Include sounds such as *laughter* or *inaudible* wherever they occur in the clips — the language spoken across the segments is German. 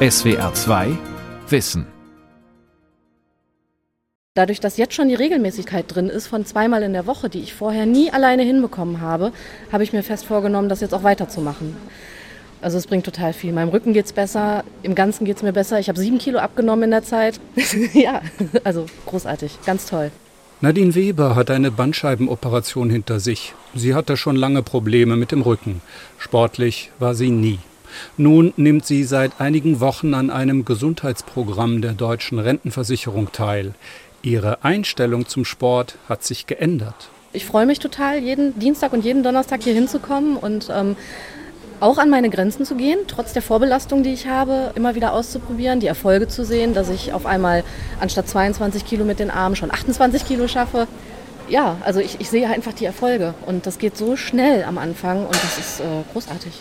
SWR 2 Wissen. Dadurch, dass jetzt schon die Regelmäßigkeit drin ist von zweimal in der Woche, die ich vorher nie alleine hinbekommen habe, habe ich mir fest vorgenommen, das jetzt auch weiterzumachen. Also es bringt total viel. Meinem Rücken geht es besser, im Ganzen geht es mir besser. Ich habe sieben Kilo abgenommen in der Zeit. *laughs* ja, also großartig, ganz toll. Nadine Weber hat eine Bandscheibenoperation hinter sich. Sie hatte schon lange Probleme mit dem Rücken. Sportlich war sie nie. Nun nimmt sie seit einigen Wochen an einem Gesundheitsprogramm der deutschen Rentenversicherung teil. Ihre Einstellung zum Sport hat sich geändert. Ich freue mich total, jeden Dienstag und jeden Donnerstag hier hinzukommen und ähm, auch an meine Grenzen zu gehen, trotz der Vorbelastung, die ich habe, immer wieder auszuprobieren, die Erfolge zu sehen, dass ich auf einmal anstatt 22 Kilo mit den Armen schon 28 Kilo schaffe. Ja, also ich, ich sehe einfach die Erfolge und das geht so schnell am Anfang und das ist äh, großartig.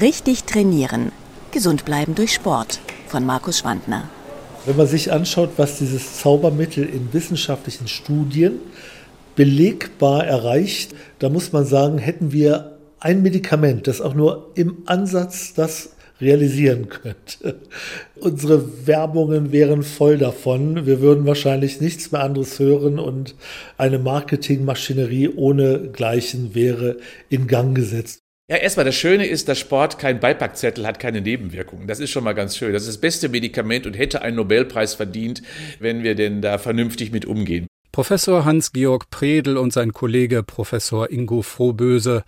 Richtig trainieren. Gesund bleiben durch Sport von Markus Schwandner. Wenn man sich anschaut, was dieses Zaubermittel in wissenschaftlichen Studien belegbar erreicht, da muss man sagen, hätten wir ein Medikament, das auch nur im Ansatz das realisieren könnte. *laughs* Unsere Werbungen wären voll davon. Wir würden wahrscheinlich nichts mehr anderes hören und eine Marketingmaschinerie ohne Gleichen wäre in Gang gesetzt. Ja, erstmal das Schöne ist, dass Sport kein Beipackzettel hat, keine Nebenwirkungen. Das ist schon mal ganz schön. Das ist das beste Medikament und hätte einen Nobelpreis verdient, wenn wir denn da vernünftig mit umgehen. Professor Hans-Georg Predel und sein Kollege Professor Ingo Frohböse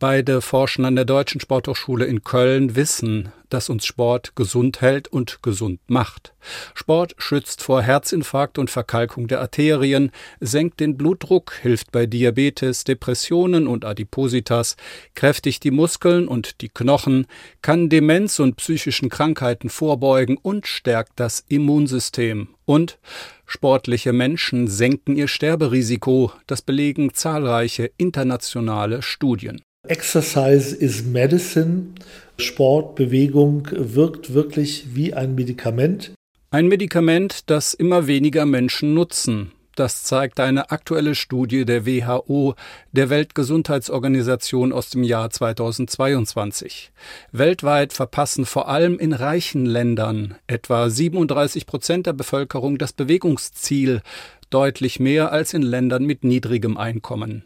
Beide forschen an der Deutschen Sporthochschule in Köln, wissen, dass uns Sport gesund hält und gesund macht. Sport schützt vor Herzinfarkt und Verkalkung der Arterien, senkt den Blutdruck, hilft bei Diabetes, Depressionen und Adipositas, kräftigt die Muskeln und die Knochen, kann Demenz und psychischen Krankheiten vorbeugen und stärkt das Immunsystem. Und sportliche Menschen senken ihr Sterberisiko, das belegen zahlreiche internationale Studien. Exercise is Medicine. Sport, Bewegung wirkt wirklich wie ein Medikament. Ein Medikament, das immer weniger Menschen nutzen. Das zeigt eine aktuelle Studie der WHO, der Weltgesundheitsorganisation aus dem Jahr 2022. Weltweit verpassen vor allem in reichen Ländern etwa 37 Prozent der Bevölkerung das Bewegungsziel, deutlich mehr als in Ländern mit niedrigem Einkommen.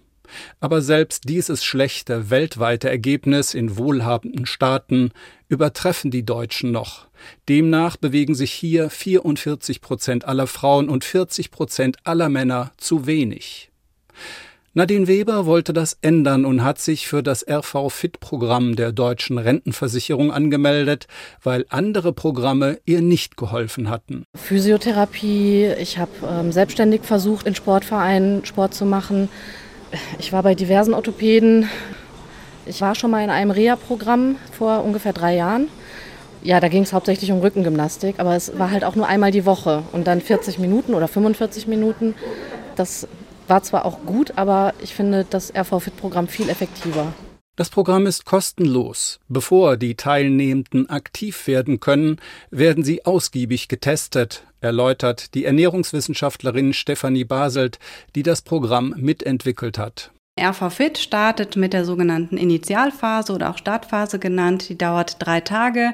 Aber selbst dieses schlechte weltweite Ergebnis in wohlhabenden Staaten übertreffen die Deutschen noch. Demnach bewegen sich hier 44 Prozent aller Frauen und 40 Prozent aller Männer zu wenig. Nadine Weber wollte das ändern und hat sich für das RV-Fit-Programm der deutschen Rentenversicherung angemeldet, weil andere Programme ihr nicht geholfen hatten. Physiotherapie, ich habe ähm, selbstständig versucht, in Sportvereinen Sport zu machen. Ich war bei diversen Orthopäden. Ich war schon mal in einem Reha-Programm vor ungefähr drei Jahren. Ja, da ging es hauptsächlich um Rückengymnastik, aber es war halt auch nur einmal die Woche und dann 40 Minuten oder 45 Minuten. Das war zwar auch gut, aber ich finde das RV-Fit-Programm viel effektiver. Das Programm ist kostenlos. Bevor die Teilnehmenden aktiv werden können, werden sie ausgiebig getestet, erläutert die Ernährungswissenschaftlerin Stefanie Baselt, die das Programm mitentwickelt hat. RV-Fit startet mit der sogenannten Initialphase oder auch Startphase genannt. Die dauert drei Tage.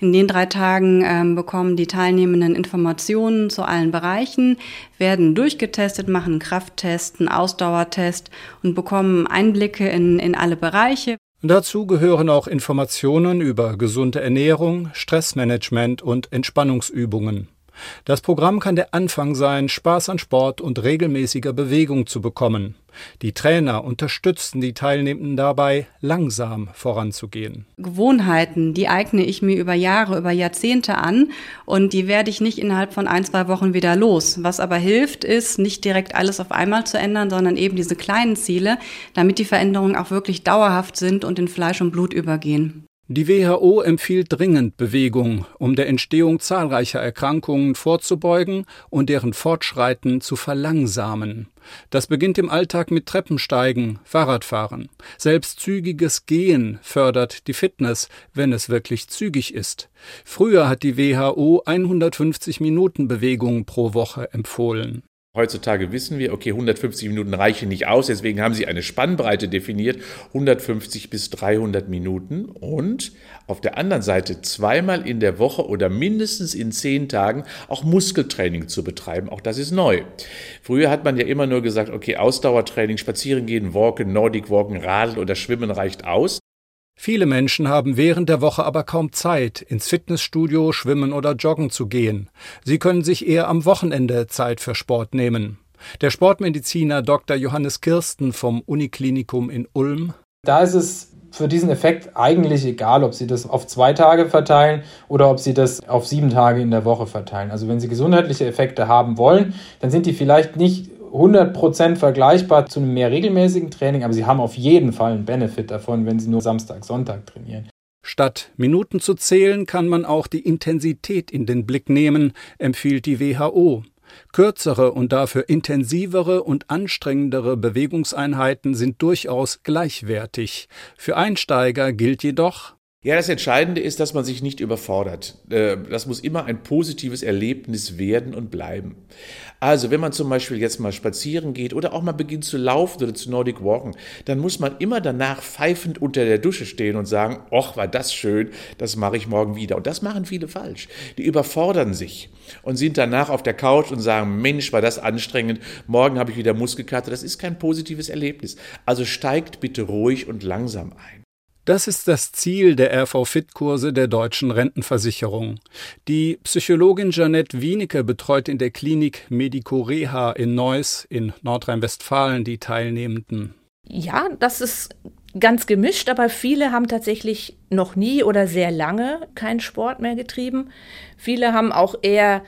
In den drei Tagen ähm, bekommen die Teilnehmenden Informationen zu allen Bereichen, werden durchgetestet, machen einen Krafttest, einen Ausdauertest und bekommen Einblicke in, in alle Bereiche. Dazu gehören auch Informationen über gesunde Ernährung, Stressmanagement und Entspannungsübungen. Das Programm kann der Anfang sein, Spaß an Sport und regelmäßiger Bewegung zu bekommen. Die Trainer unterstützen die Teilnehmenden dabei, langsam voranzugehen. Gewohnheiten, die eigne ich mir über Jahre, über Jahrzehnte an und die werde ich nicht innerhalb von ein, zwei Wochen wieder los. Was aber hilft, ist, nicht direkt alles auf einmal zu ändern, sondern eben diese kleinen Ziele, damit die Veränderungen auch wirklich dauerhaft sind und in Fleisch und Blut übergehen. Die WHO empfiehlt dringend Bewegung, um der Entstehung zahlreicher Erkrankungen vorzubeugen und deren Fortschreiten zu verlangsamen. Das beginnt im Alltag mit Treppensteigen, Fahrradfahren. Selbst zügiges Gehen fördert die Fitness, wenn es wirklich zügig ist. Früher hat die WHO 150 Minuten Bewegung pro Woche empfohlen. Heutzutage wissen wir, okay, 150 Minuten reichen nicht aus, deswegen haben sie eine Spannbreite definiert, 150 bis 300 Minuten und auf der anderen Seite zweimal in der Woche oder mindestens in zehn Tagen auch Muskeltraining zu betreiben. Auch das ist neu. Früher hat man ja immer nur gesagt, okay, Ausdauertraining, spazieren gehen, walken, Nordic walken, Radeln oder Schwimmen reicht aus. Viele Menschen haben während der Woche aber kaum Zeit, ins Fitnessstudio, schwimmen oder joggen zu gehen. Sie können sich eher am Wochenende Zeit für Sport nehmen. Der Sportmediziner Dr. Johannes Kirsten vom Uniklinikum in Ulm. Da ist es für diesen Effekt eigentlich egal, ob Sie das auf zwei Tage verteilen oder ob Sie das auf sieben Tage in der Woche verteilen. Also wenn Sie gesundheitliche Effekte haben wollen, dann sind die vielleicht nicht 100% vergleichbar zu einem mehr regelmäßigen Training, aber sie haben auf jeden Fall einen Benefit davon, wenn sie nur Samstag, Sonntag trainieren. Statt Minuten zu zählen, kann man auch die Intensität in den Blick nehmen, empfiehlt die WHO. Kürzere und dafür intensivere und anstrengendere Bewegungseinheiten sind durchaus gleichwertig. Für Einsteiger gilt jedoch, ja, das Entscheidende ist, dass man sich nicht überfordert. Äh, das muss immer ein positives Erlebnis werden und bleiben. Also, wenn man zum Beispiel jetzt mal spazieren geht oder auch mal beginnt zu laufen oder zu Nordic Walken, dann muss man immer danach pfeifend unter der Dusche stehen und sagen, ach, war das schön, das mache ich morgen wieder. Und das machen viele falsch. Die überfordern sich und sind danach auf der Couch und sagen, Mensch, war das anstrengend, morgen habe ich wieder Muskelkater. Das ist kein positives Erlebnis. Also steigt bitte ruhig und langsam ein. Das ist das Ziel der RV-Fit-Kurse der deutschen Rentenversicherung. Die Psychologin Janette Wienecke betreut in der Klinik Medico Reha in Neuss in Nordrhein-Westfalen die Teilnehmenden. Ja, das ist ganz gemischt, aber viele haben tatsächlich noch nie oder sehr lange keinen Sport mehr getrieben. Viele haben auch eher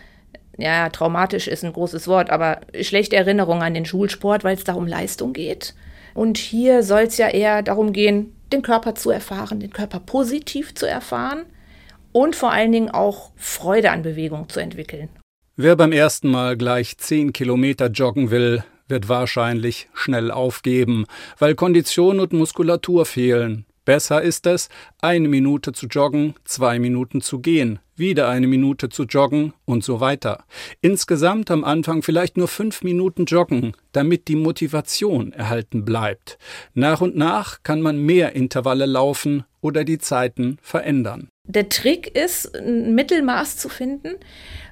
ja, traumatisch ist ein großes Wort, aber schlechte Erinnerungen an den Schulsport, weil es da um Leistung geht. Und hier soll es ja eher darum gehen, den Körper zu erfahren, den Körper positiv zu erfahren und vor allen Dingen auch Freude an Bewegung zu entwickeln. Wer beim ersten Mal gleich zehn Kilometer joggen will, wird wahrscheinlich schnell aufgeben, weil Kondition und Muskulatur fehlen. Besser ist es, eine Minute zu joggen, zwei Minuten zu gehen, wieder eine Minute zu joggen und so weiter. Insgesamt am Anfang vielleicht nur fünf Minuten joggen, damit die Motivation erhalten bleibt. Nach und nach kann man mehr Intervalle laufen oder die Zeiten verändern. Der Trick ist, ein Mittelmaß zu finden,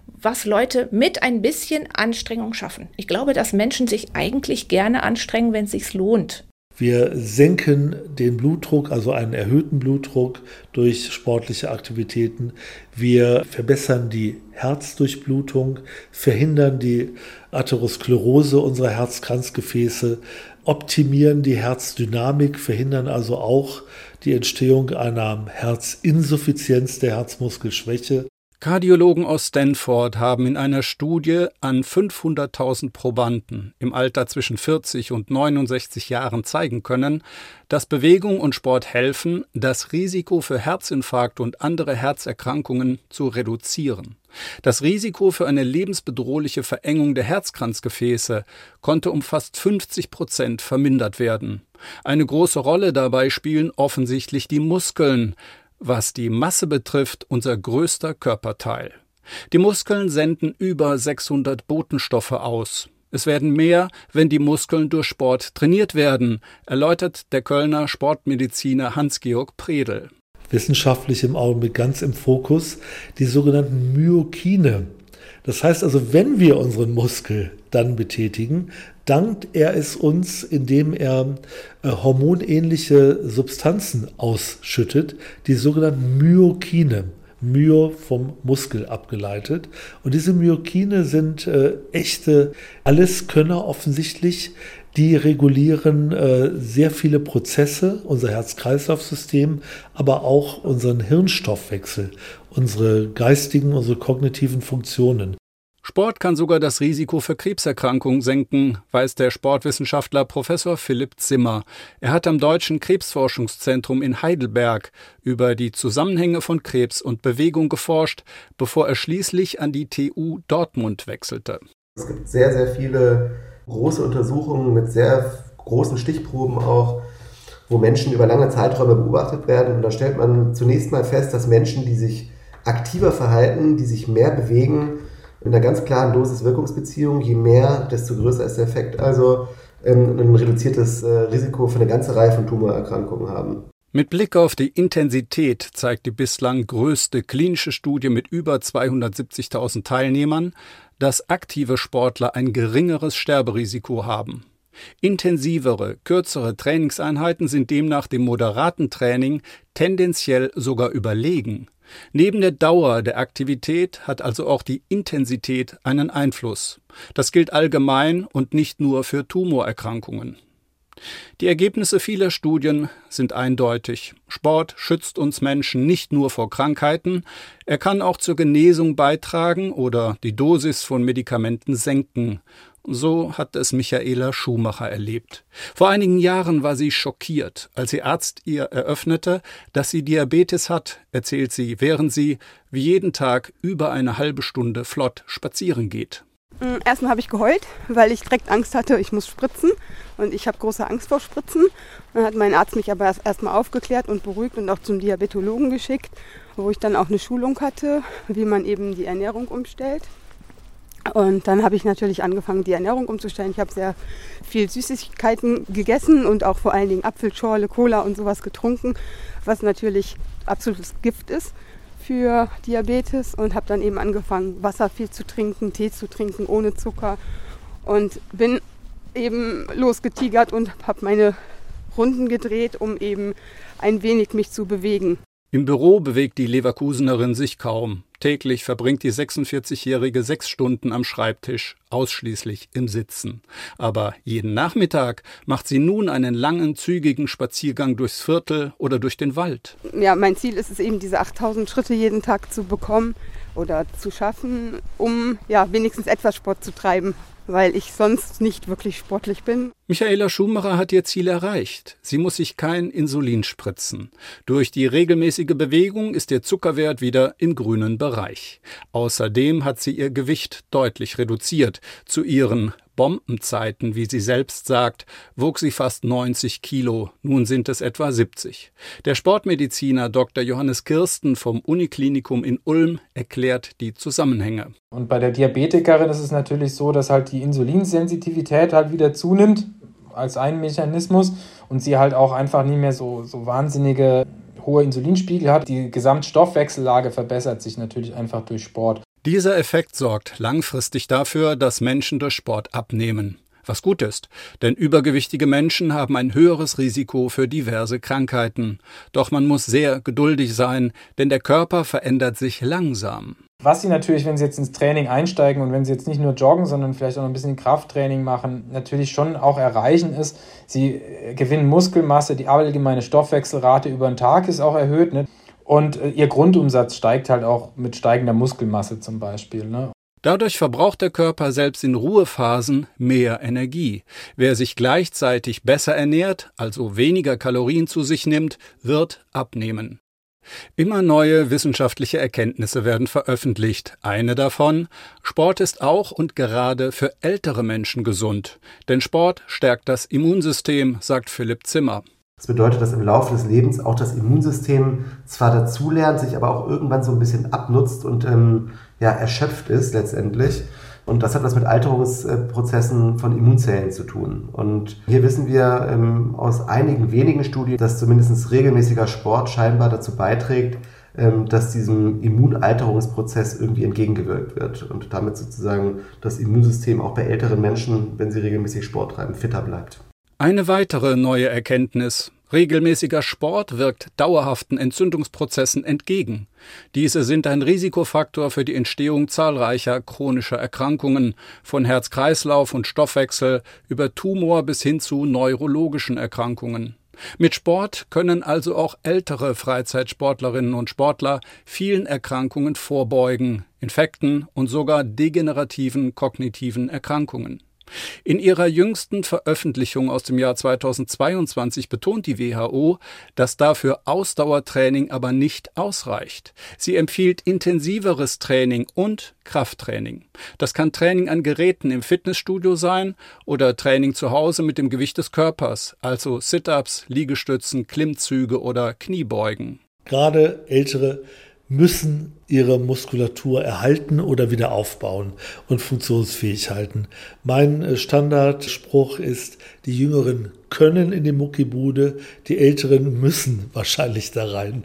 was Leute mit ein bisschen Anstrengung schaffen. Ich glaube, dass Menschen sich eigentlich gerne anstrengen, wenn es sich lohnt. Wir senken den Blutdruck, also einen erhöhten Blutdruck durch sportliche Aktivitäten. Wir verbessern die Herzdurchblutung, verhindern die Atherosklerose unserer Herzkranzgefäße, optimieren die Herzdynamik, verhindern also auch die Entstehung einer Herzinsuffizienz, der Herzmuskelschwäche. Kardiologen aus Stanford haben in einer Studie an 500.000 Probanden im Alter zwischen 40 und 69 Jahren zeigen können, dass Bewegung und Sport helfen, das Risiko für Herzinfarkt und andere Herzerkrankungen zu reduzieren. Das Risiko für eine lebensbedrohliche Verengung der Herzkranzgefäße konnte um fast 50 Prozent vermindert werden. Eine große Rolle dabei spielen offensichtlich die Muskeln, was die Masse betrifft, unser größter Körperteil. Die Muskeln senden über 600 Botenstoffe aus. Es werden mehr, wenn die Muskeln durch Sport trainiert werden, erläutert der Kölner Sportmediziner Hans-Georg Predel. Wissenschaftlich im Augenblick ganz im Fokus die sogenannten Myokine. Das heißt also, wenn wir unseren Muskel dann betätigen, dankt er es uns, indem er äh, hormonähnliche Substanzen ausschüttet, die sogenannten Myokine. Myo vom Muskel abgeleitet. Und diese Myokine sind äh, echte Alleskönner offensichtlich. Die regulieren äh, sehr viele Prozesse, unser Herz-Kreislauf-System, aber auch unseren Hirnstoffwechsel, unsere geistigen, unsere kognitiven Funktionen. Sport kann sogar das Risiko für Krebserkrankungen senken, weiß der Sportwissenschaftler Professor Philipp Zimmer. Er hat am Deutschen Krebsforschungszentrum in Heidelberg über die Zusammenhänge von Krebs und Bewegung geforscht, bevor er schließlich an die TU Dortmund wechselte. Es gibt sehr, sehr viele große Untersuchungen mit sehr großen Stichproben auch, wo Menschen über lange Zeiträume beobachtet werden. Und da stellt man zunächst mal fest, dass Menschen, die sich aktiver verhalten, die sich mehr bewegen, mit einer ganz klaren Dosis-Wirkungsbeziehung. Je mehr, desto größer ist der Effekt. Also ähm, ein reduziertes äh, Risiko für eine ganze Reihe von Tumorerkrankungen haben. Mit Blick auf die Intensität zeigt die bislang größte klinische Studie mit über 270.000 Teilnehmern, dass aktive Sportler ein geringeres Sterberisiko haben. Intensivere, kürzere Trainingseinheiten sind demnach dem moderaten Training tendenziell sogar überlegen. Neben der Dauer der Aktivität hat also auch die Intensität einen Einfluss. Das gilt allgemein und nicht nur für Tumorerkrankungen. Die Ergebnisse vieler Studien sind eindeutig. Sport schützt uns Menschen nicht nur vor Krankheiten, er kann auch zur Genesung beitragen oder die Dosis von Medikamenten senken. So hat es Michaela Schumacher erlebt. Vor einigen Jahren war sie schockiert, als ihr Arzt ihr eröffnete, dass sie Diabetes hat, erzählt sie, während sie wie jeden Tag über eine halbe Stunde flott spazieren geht. Mm, erstmal habe ich geheult, weil ich direkt Angst hatte, ich muss spritzen und ich habe große Angst vor Spritzen. Dann hat mein Arzt mich aber erstmal aufgeklärt und beruhigt und auch zum Diabetologen geschickt, wo ich dann auch eine Schulung hatte, wie man eben die Ernährung umstellt. Und dann habe ich natürlich angefangen, die Ernährung umzustellen. Ich habe sehr viel Süßigkeiten gegessen und auch vor allen Dingen Apfelschorle, Cola und sowas getrunken, was natürlich absolutes Gift ist für Diabetes und habe dann eben angefangen, Wasser viel zu trinken, Tee zu trinken ohne Zucker und bin eben losgetigert und habe meine Runden gedreht, um eben ein wenig mich zu bewegen. Im Büro bewegt die Leverkusenerin sich kaum. Täglich verbringt die 46-Jährige sechs Stunden am Schreibtisch, ausschließlich im Sitzen. Aber jeden Nachmittag macht sie nun einen langen, zügigen Spaziergang durchs Viertel oder durch den Wald. Ja, mein Ziel ist es eben, diese 8000 Schritte jeden Tag zu bekommen oder zu schaffen, um ja wenigstens etwas Sport zu treiben weil ich sonst nicht wirklich sportlich bin. Michaela Schumacher hat ihr Ziel erreicht. Sie muss sich kein Insulin spritzen. Durch die regelmäßige Bewegung ist ihr Zuckerwert wieder im grünen Bereich. Außerdem hat sie ihr Gewicht deutlich reduziert zu ihren Bombenzeiten, wie sie selbst sagt, wog sie fast 90 Kilo, nun sind es etwa 70. Der Sportmediziner Dr. Johannes Kirsten vom Uniklinikum in Ulm erklärt die Zusammenhänge. Und bei der Diabetikerin ist es natürlich so, dass halt die Insulinsensitivität halt wieder zunimmt als ein Mechanismus und sie halt auch einfach nie mehr so, so wahnsinnige hohe Insulinspiegel hat. Die Gesamtstoffwechsellage verbessert sich natürlich einfach durch Sport. Dieser Effekt sorgt langfristig dafür, dass Menschen durch Sport abnehmen. Was gut ist, denn übergewichtige Menschen haben ein höheres Risiko für diverse Krankheiten. Doch man muss sehr geduldig sein, denn der Körper verändert sich langsam. Was sie natürlich, wenn sie jetzt ins Training einsteigen und wenn sie jetzt nicht nur joggen, sondern vielleicht auch ein bisschen Krafttraining machen, natürlich schon auch erreichen ist, sie gewinnen Muskelmasse, die allgemeine Stoffwechselrate über den Tag ist auch erhöht. Ne? Und äh, ihr Grundumsatz steigt halt auch mit steigender Muskelmasse zum Beispiel. Ne? Dadurch verbraucht der Körper selbst in Ruhephasen mehr Energie. Wer sich gleichzeitig besser ernährt, also weniger Kalorien zu sich nimmt, wird abnehmen. Immer neue wissenschaftliche Erkenntnisse werden veröffentlicht. Eine davon, Sport ist auch und gerade für ältere Menschen gesund. Denn Sport stärkt das Immunsystem, sagt Philipp Zimmer. Das bedeutet, dass im Laufe des Lebens auch das Immunsystem zwar dazulernt, sich aber auch irgendwann so ein bisschen abnutzt und ähm, ja, erschöpft ist letztendlich. Und das hat was mit Alterungsprozessen von Immunzellen zu tun. Und hier wissen wir ähm, aus einigen wenigen Studien, dass zumindest regelmäßiger Sport scheinbar dazu beiträgt, ähm, dass diesem Immunalterungsprozess irgendwie entgegengewirkt wird und damit sozusagen das Immunsystem auch bei älteren Menschen, wenn sie regelmäßig Sport treiben, fitter bleibt. Eine weitere neue Erkenntnis. Regelmäßiger Sport wirkt dauerhaften Entzündungsprozessen entgegen. Diese sind ein Risikofaktor für die Entstehung zahlreicher chronischer Erkrankungen, von Herz-Kreislauf und Stoffwechsel über Tumor bis hin zu neurologischen Erkrankungen. Mit Sport können also auch ältere Freizeitsportlerinnen und Sportler vielen Erkrankungen vorbeugen, Infekten und sogar degenerativen kognitiven Erkrankungen. In ihrer jüngsten Veröffentlichung aus dem Jahr 2022 betont die WHO, dass dafür Ausdauertraining aber nicht ausreicht. Sie empfiehlt intensiveres Training und Krafttraining. Das kann Training an Geräten im Fitnessstudio sein oder Training zu Hause mit dem Gewicht des Körpers, also Sit-ups, Liegestützen, Klimmzüge oder Kniebeugen. Gerade ältere müssen ihre Muskulatur erhalten oder wieder aufbauen und funktionsfähig halten. Mein äh, Standardspruch ist, die Jüngeren können in die Muckibude, die Älteren müssen *laughs* wahrscheinlich da rein.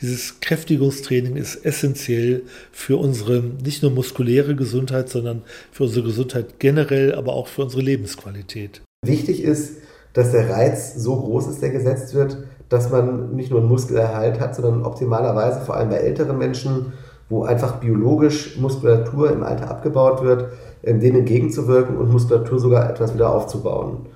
Dieses Kräftigungstraining ist essentiell für unsere nicht nur muskuläre Gesundheit, sondern für unsere Gesundheit generell, aber auch für unsere Lebensqualität. Wichtig ist, dass der Reiz so groß ist, der gesetzt wird, dass man nicht nur einen Muskelerhalt hat, sondern optimalerweise vor allem bei älteren Menschen, wo einfach biologisch Muskulatur im Alter abgebaut wird, ähm, denen entgegenzuwirken und Muskulatur sogar etwas wieder aufzubauen.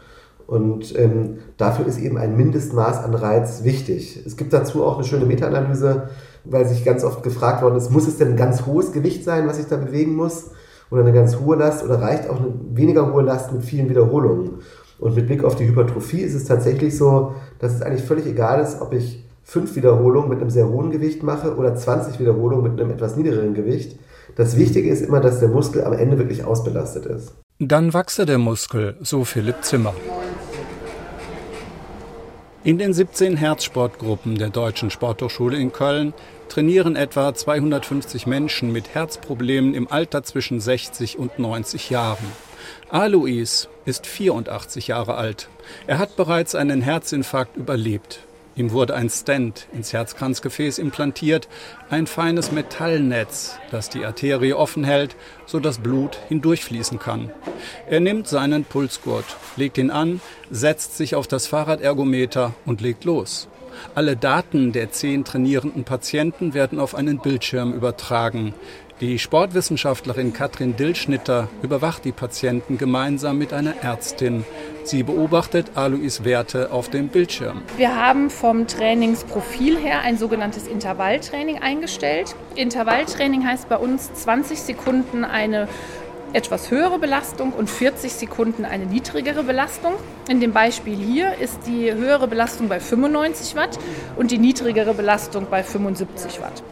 Und ähm, dafür ist eben ein Mindestmaß an Reiz wichtig. Es gibt dazu auch eine schöne Meta-Analyse, weil sich ganz oft gefragt worden ist, muss es denn ein ganz hohes Gewicht sein, was ich da bewegen muss? Oder eine ganz hohe Last? Oder reicht auch eine weniger hohe Last mit vielen Wiederholungen? Und mit Blick auf die Hypertrophie ist es tatsächlich so, dass es eigentlich völlig egal ist, ob ich fünf Wiederholungen mit einem sehr hohen Gewicht mache oder 20 Wiederholungen mit einem etwas niedrigeren Gewicht. Das Wichtige ist immer, dass der Muskel am Ende wirklich ausbelastet ist. Dann wachse der Muskel, so Philipp Zimmer. In den 17 Herzsportgruppen der Deutschen Sporthochschule in Köln trainieren etwa 250 Menschen mit Herzproblemen im Alter zwischen 60 und 90 Jahren. Alois ist 84 Jahre alt. Er hat bereits einen Herzinfarkt überlebt. Ihm wurde ein Stent ins Herzkranzgefäß implantiert, ein feines Metallnetz, das die Arterie offen hält, so dass Blut hindurchfließen kann. Er nimmt seinen Pulsgurt, legt ihn an, setzt sich auf das Fahrradergometer und legt los. Alle Daten der zehn trainierenden Patienten werden auf einen Bildschirm übertragen. Die Sportwissenschaftlerin Katrin Dillschnitter überwacht die Patienten gemeinsam mit einer Ärztin. Sie beobachtet Alois Werte auf dem Bildschirm. Wir haben vom Trainingsprofil her ein sogenanntes Intervalltraining eingestellt. Intervalltraining heißt bei uns 20 Sekunden eine etwas höhere Belastung und 40 Sekunden eine niedrigere Belastung. In dem Beispiel hier ist die höhere Belastung bei 95 Watt und die niedrigere Belastung bei 75 Watt.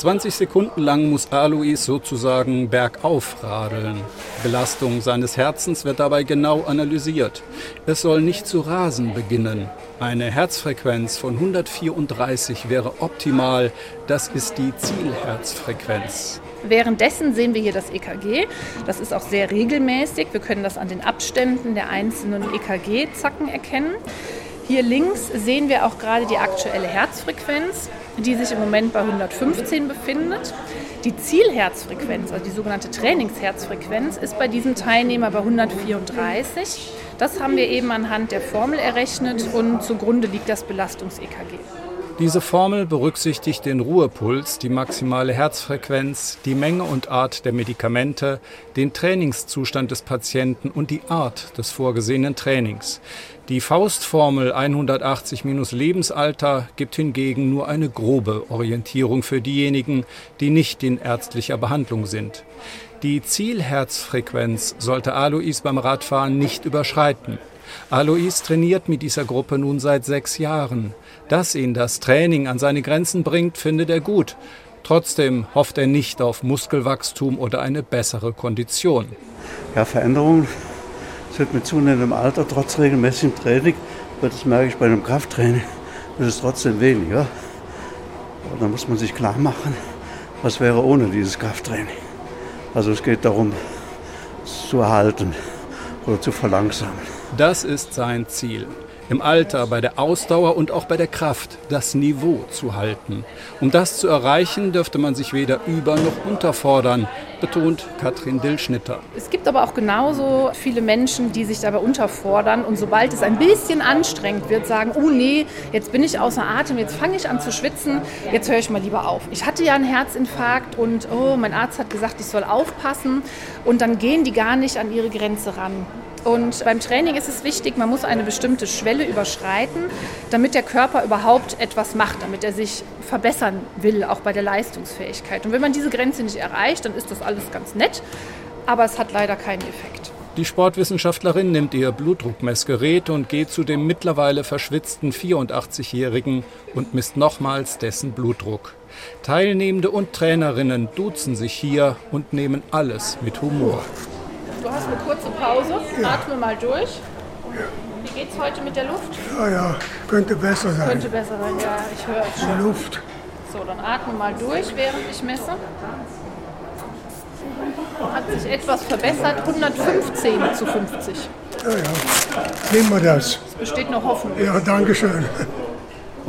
20 Sekunden lang muss Alois sozusagen bergauf radeln. Belastung seines Herzens wird dabei genau analysiert. Es soll nicht zu rasen beginnen. Eine Herzfrequenz von 134 wäre optimal. Das ist die Zielherzfrequenz. Währenddessen sehen wir hier das EKG. Das ist auch sehr regelmäßig. Wir können das an den Abständen der einzelnen EKG-Zacken erkennen. Hier links sehen wir auch gerade die aktuelle Herzfrequenz die sich im Moment bei 115 befindet. Die Zielherzfrequenz, also die sogenannte Trainingsherzfrequenz, ist bei diesem Teilnehmer bei 134. Das haben wir eben anhand der Formel errechnet und zugrunde liegt das Belastungs-EKG. Diese Formel berücksichtigt den Ruhepuls, die maximale Herzfrequenz, die Menge und Art der Medikamente, den Trainingszustand des Patienten und die Art des vorgesehenen Trainings. Die Faustformel 180 minus Lebensalter gibt hingegen nur eine grobe Orientierung für diejenigen, die nicht in ärztlicher Behandlung sind. Die Zielherzfrequenz sollte Alois beim Radfahren nicht überschreiten. Alois trainiert mit dieser Gruppe nun seit sechs Jahren. Dass ihn das Training an seine Grenzen bringt, findet er gut. Trotzdem hofft er nicht auf Muskelwachstum oder eine bessere Kondition. Ja, Veränderungen sind mit zunehmendem Alter, trotz regelmäßigem Training, das merke ich bei einem Krafttraining, *laughs* das ist trotzdem weniger. Und da muss man sich klar machen, was wäre ohne dieses Krafttraining. Also es geht darum, es zu erhalten oder zu verlangsamen. Das ist sein Ziel im Alter, bei der Ausdauer und auch bei der Kraft das Niveau zu halten. Um das zu erreichen, dürfte man sich weder über noch unterfordern, betont Katrin Dillschnitter. Es gibt aber auch genauso viele Menschen, die sich dabei unterfordern und sobald es ein bisschen anstrengend wird, sagen, oh nee, jetzt bin ich außer Atem, jetzt fange ich an zu schwitzen, jetzt höre ich mal lieber auf. Ich hatte ja einen Herzinfarkt und oh, mein Arzt hat gesagt, ich soll aufpassen und dann gehen die gar nicht an ihre Grenze ran. Und beim Training ist es wichtig, man muss eine bestimmte Schwelle überschreiten, damit der Körper überhaupt etwas macht, damit er sich verbessern will, auch bei der Leistungsfähigkeit. Und wenn man diese Grenze nicht erreicht, dann ist das alles ganz nett, aber es hat leider keinen Effekt. Die Sportwissenschaftlerin nimmt ihr Blutdruckmessgerät und geht zu dem mittlerweile verschwitzten 84-Jährigen und misst nochmals dessen Blutdruck. Teilnehmende und Trainerinnen duzen sich hier und nehmen alles mit Humor. Du hast eine kurze Pause. Ja. Atme mal durch. Wie geht's heute mit der Luft? Ja, ja, könnte besser sein. Könnte besser sein, ja, ich höre es schon. Die Luft So, dann atme mal durch, während ich messe. Hat sich etwas verbessert, 115 zu 50. Ja, ja. Nehmen wir das. Es besteht noch Hoffnung. Ja, danke schön.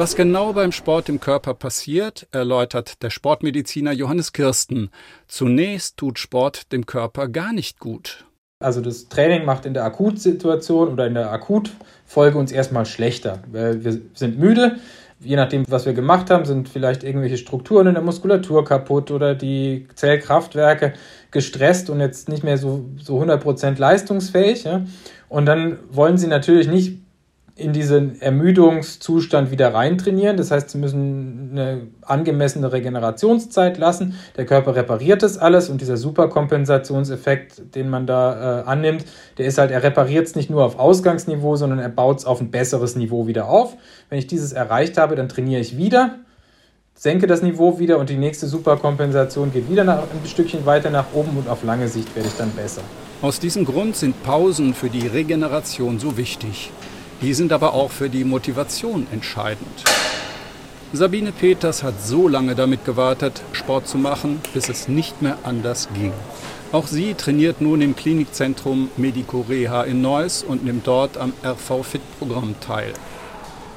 Was genau beim Sport im Körper passiert, erläutert der Sportmediziner Johannes Kirsten. Zunächst tut Sport dem Körper gar nicht gut. Also das Training macht in der Akutsituation oder in der Akutfolge uns erstmal schlechter. Wir sind müde, je nachdem, was wir gemacht haben, sind vielleicht irgendwelche Strukturen in der Muskulatur kaputt oder die Zellkraftwerke gestresst und jetzt nicht mehr so, so 100% leistungsfähig. Ja? Und dann wollen sie natürlich nicht in diesen Ermüdungszustand wieder reintrainieren. Das heißt, sie müssen eine angemessene Regenerationszeit lassen. Der Körper repariert das alles und dieser Superkompensationseffekt, den man da äh, annimmt, der ist halt, er repariert es nicht nur auf Ausgangsniveau, sondern er baut es auf ein besseres Niveau wieder auf. Wenn ich dieses erreicht habe, dann trainiere ich wieder, senke das Niveau wieder und die nächste Superkompensation geht wieder nach, ein Stückchen weiter nach oben und auf lange Sicht werde ich dann besser. Aus diesem Grund sind Pausen für die Regeneration so wichtig. Die sind aber auch für die Motivation entscheidend. Sabine Peters hat so lange damit gewartet, Sport zu machen, bis es nicht mehr anders ging. Auch sie trainiert nun im Klinikzentrum Medico Reha in Neuss und nimmt dort am RV Fit Programm teil.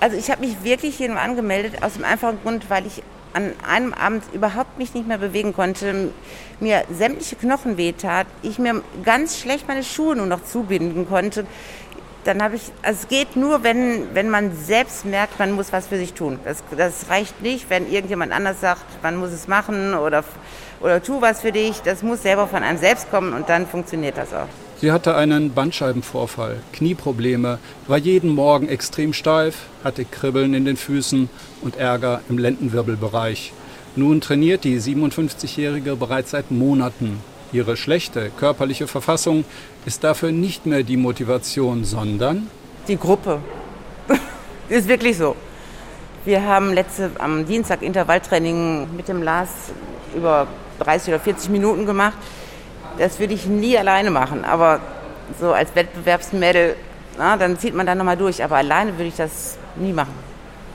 Also ich habe mich wirklich hier nur angemeldet aus dem einfachen Grund, weil ich an einem Abend überhaupt mich nicht mehr bewegen konnte, mir sämtliche Knochen wehtat, ich mir ganz schlecht meine Schuhe nur noch zubinden konnte dann habe ich, also es geht nur, wenn, wenn man selbst merkt, man muss was für sich tun. Das, das reicht nicht, wenn irgendjemand anders sagt, man muss es machen oder, oder tu was für dich. Das muss selber von einem selbst kommen und dann funktioniert das auch. Sie hatte einen Bandscheibenvorfall, Knieprobleme, war jeden Morgen extrem steif, hatte Kribbeln in den Füßen und Ärger im Lendenwirbelbereich. Nun trainiert die 57-Jährige bereits seit Monaten Ihre schlechte körperliche Verfassung ist dafür nicht mehr die Motivation, sondern die Gruppe. *laughs* ist wirklich so. Wir haben letzte am Dienstag Intervalltraining mit dem Lars über 30 oder 40 Minuten gemacht. Das würde ich nie alleine machen, aber so als Wettbewerbsmädel, na, dann zieht man da nochmal durch. Aber alleine würde ich das nie machen.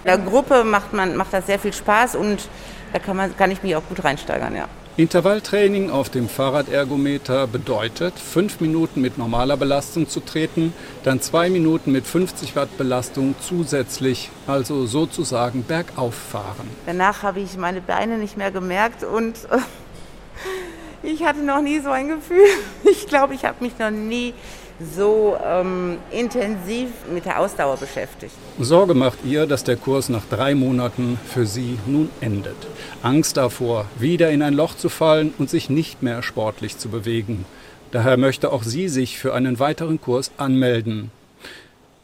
In der Gruppe macht, man, macht das sehr viel Spaß und da kann, man, kann ich mich auch gut reinsteigern, ja. Intervalltraining auf dem Fahrradergometer bedeutet, fünf Minuten mit normaler Belastung zu treten, dann zwei Minuten mit 50 Watt Belastung zusätzlich, also sozusagen bergauf fahren. Danach habe ich meine Beine nicht mehr gemerkt und *laughs* ich hatte noch nie so ein Gefühl. Ich glaube, ich habe mich noch nie so ähm, intensiv mit der Ausdauer beschäftigt. Sorge macht ihr, dass der Kurs nach drei Monaten für sie nun endet. Angst davor, wieder in ein Loch zu fallen und sich nicht mehr sportlich zu bewegen. Daher möchte auch sie sich für einen weiteren Kurs anmelden.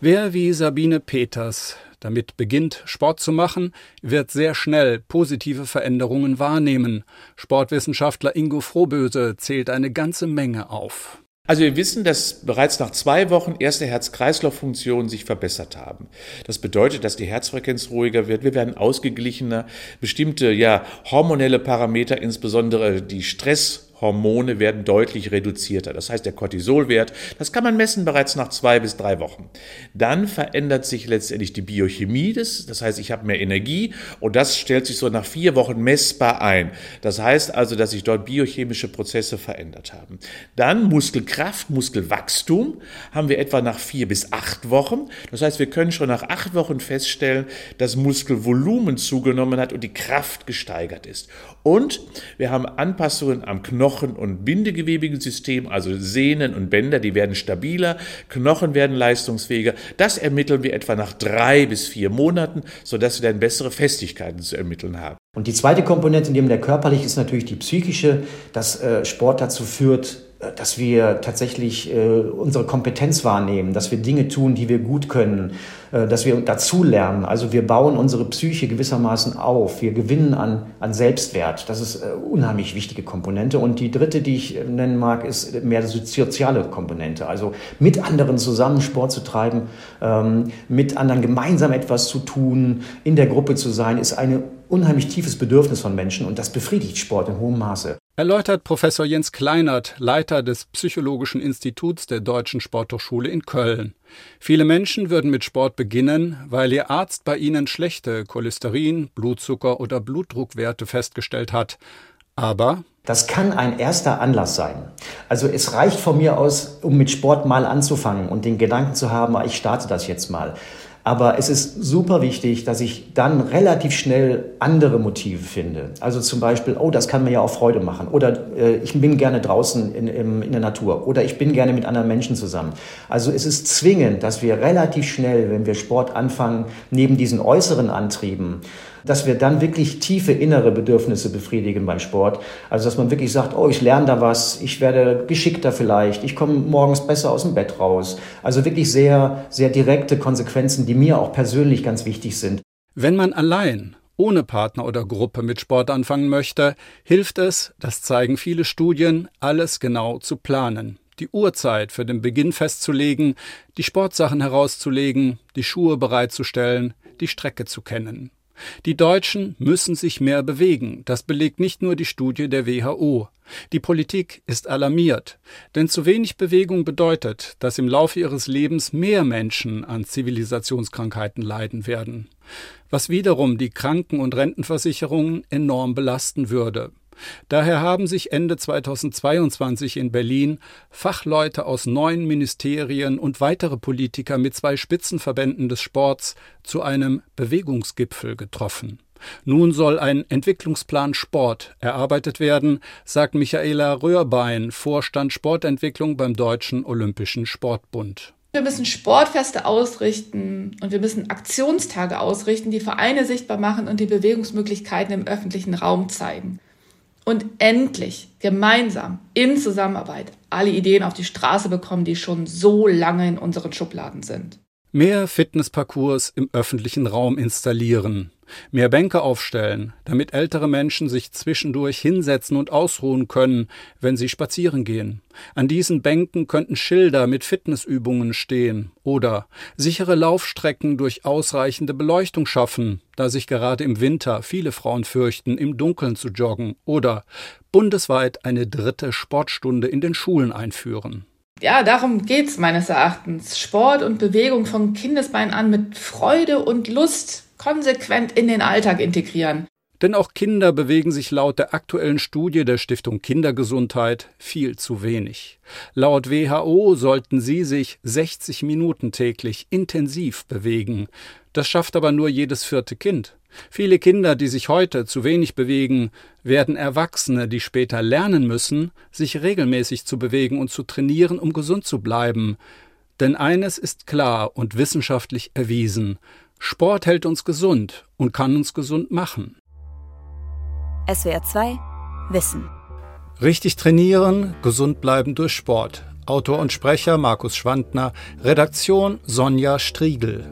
Wer wie Sabine Peters damit beginnt, Sport zu machen, wird sehr schnell positive Veränderungen wahrnehmen. Sportwissenschaftler Ingo Frohböse zählt eine ganze Menge auf. Also wir wissen, dass bereits nach zwei Wochen erste Herz-Kreislauf-Funktionen sich verbessert haben. Das bedeutet, dass die Herzfrequenz ruhiger wird, wir werden ausgeglichener, bestimmte ja hormonelle Parameter, insbesondere die Stress Hormone werden deutlich reduzierter. Das heißt, der Cortisolwert, das kann man messen bereits nach zwei bis drei Wochen. Dann verändert sich letztendlich die Biochemie des, das heißt, ich habe mehr Energie und das stellt sich so nach vier Wochen messbar ein. Das heißt also, dass sich dort biochemische Prozesse verändert haben. Dann Muskelkraft, Muskelwachstum haben wir etwa nach vier bis acht Wochen. Das heißt, wir können schon nach acht Wochen feststellen, dass Muskelvolumen zugenommen hat und die Kraft gesteigert ist. Und wir haben Anpassungen am Knochen- und bindegewebigen System, also Sehnen und Bänder, die werden stabiler, Knochen werden leistungsfähiger. Das ermitteln wir etwa nach drei bis vier Monaten, sodass wir dann bessere Festigkeiten zu ermitteln haben. Und die zweite Komponente neben der körperlichen ist natürlich die psychische, dass äh, Sport dazu führt, dass wir tatsächlich äh, unsere Kompetenz wahrnehmen, dass wir Dinge tun, die wir gut können, äh, dass wir dazulernen. Also wir bauen unsere Psyche gewissermaßen auf. Wir gewinnen an, an Selbstwert. Das ist eine unheimlich wichtige Komponente. Und die dritte, die ich nennen mag, ist mehr soziale Komponente. Also mit anderen zusammen Sport zu treiben, ähm, mit anderen gemeinsam etwas zu tun, in der Gruppe zu sein, ist ein unheimlich tiefes Bedürfnis von Menschen und das befriedigt Sport in hohem Maße. Erläutert Professor Jens Kleinert, Leiter des Psychologischen Instituts der Deutschen Sporthochschule in Köln. Viele Menschen würden mit Sport beginnen, weil ihr Arzt bei ihnen schlechte Cholesterin, Blutzucker oder Blutdruckwerte festgestellt hat. Aber das kann ein erster Anlass sein. Also es reicht von mir aus, um mit Sport mal anzufangen und den Gedanken zu haben, ich starte das jetzt mal. Aber es ist super wichtig, dass ich dann relativ schnell andere Motive finde. Also zum Beispiel, oh, das kann mir ja auch Freude machen. Oder äh, ich bin gerne draußen in, in, in der Natur. Oder ich bin gerne mit anderen Menschen zusammen. Also es ist zwingend, dass wir relativ schnell, wenn wir Sport anfangen, neben diesen äußeren Antrieben, dass wir dann wirklich tiefe innere Bedürfnisse befriedigen beim Sport. Also dass man wirklich sagt, oh, ich lerne da was, ich werde geschickter vielleicht, ich komme morgens besser aus dem Bett raus. Also wirklich sehr, sehr direkte Konsequenzen, die mir auch persönlich ganz wichtig sind. Wenn man allein ohne Partner oder Gruppe mit Sport anfangen möchte, hilft es, das zeigen viele Studien, alles genau zu planen. Die Uhrzeit für den Beginn festzulegen, die Sportsachen herauszulegen, die Schuhe bereitzustellen, die Strecke zu kennen. Die Deutschen müssen sich mehr bewegen, das belegt nicht nur die Studie der WHO. Die Politik ist alarmiert, denn zu wenig Bewegung bedeutet, dass im Laufe ihres Lebens mehr Menschen an Zivilisationskrankheiten leiden werden, was wiederum die Kranken- und Rentenversicherungen enorm belasten würde. Daher haben sich Ende 2022 in Berlin Fachleute aus neun Ministerien und weitere Politiker mit zwei Spitzenverbänden des Sports zu einem Bewegungsgipfel getroffen. Nun soll ein Entwicklungsplan Sport erarbeitet werden, sagt Michaela Röhrbein, Vorstand Sportentwicklung beim Deutschen Olympischen Sportbund. Wir müssen Sportfeste ausrichten und wir müssen Aktionstage ausrichten, die Vereine sichtbar machen und die Bewegungsmöglichkeiten im öffentlichen Raum zeigen und endlich gemeinsam in Zusammenarbeit alle Ideen auf die Straße bekommen, die schon so lange in unseren Schubladen sind. Mehr Fitnessparcours im öffentlichen Raum installieren, mehr Bänke aufstellen, damit ältere Menschen sich zwischendurch hinsetzen und ausruhen können, wenn sie spazieren gehen. An diesen Bänken könnten Schilder mit Fitnessübungen stehen oder sichere Laufstrecken durch ausreichende Beleuchtung schaffen, da sich gerade im Winter viele Frauen fürchten, im Dunkeln zu joggen oder bundesweit eine dritte Sportstunde in den Schulen einführen ja, darum geht's meines Erachtens. Sport und Bewegung von Kindesbein an mit Freude und Lust konsequent in den Alltag integrieren. Denn auch Kinder bewegen sich laut der aktuellen Studie der Stiftung Kindergesundheit viel zu wenig. Laut WHO sollten sie sich 60 Minuten täglich intensiv bewegen. Das schafft aber nur jedes vierte Kind. Viele Kinder, die sich heute zu wenig bewegen, werden Erwachsene, die später lernen müssen, sich regelmäßig zu bewegen und zu trainieren, um gesund zu bleiben. Denn eines ist klar und wissenschaftlich erwiesen Sport hält uns gesund und kann uns gesund machen. SWR 2 Wissen. Richtig trainieren, gesund bleiben durch Sport. Autor und Sprecher Markus Schwandner, Redaktion Sonja Striegel.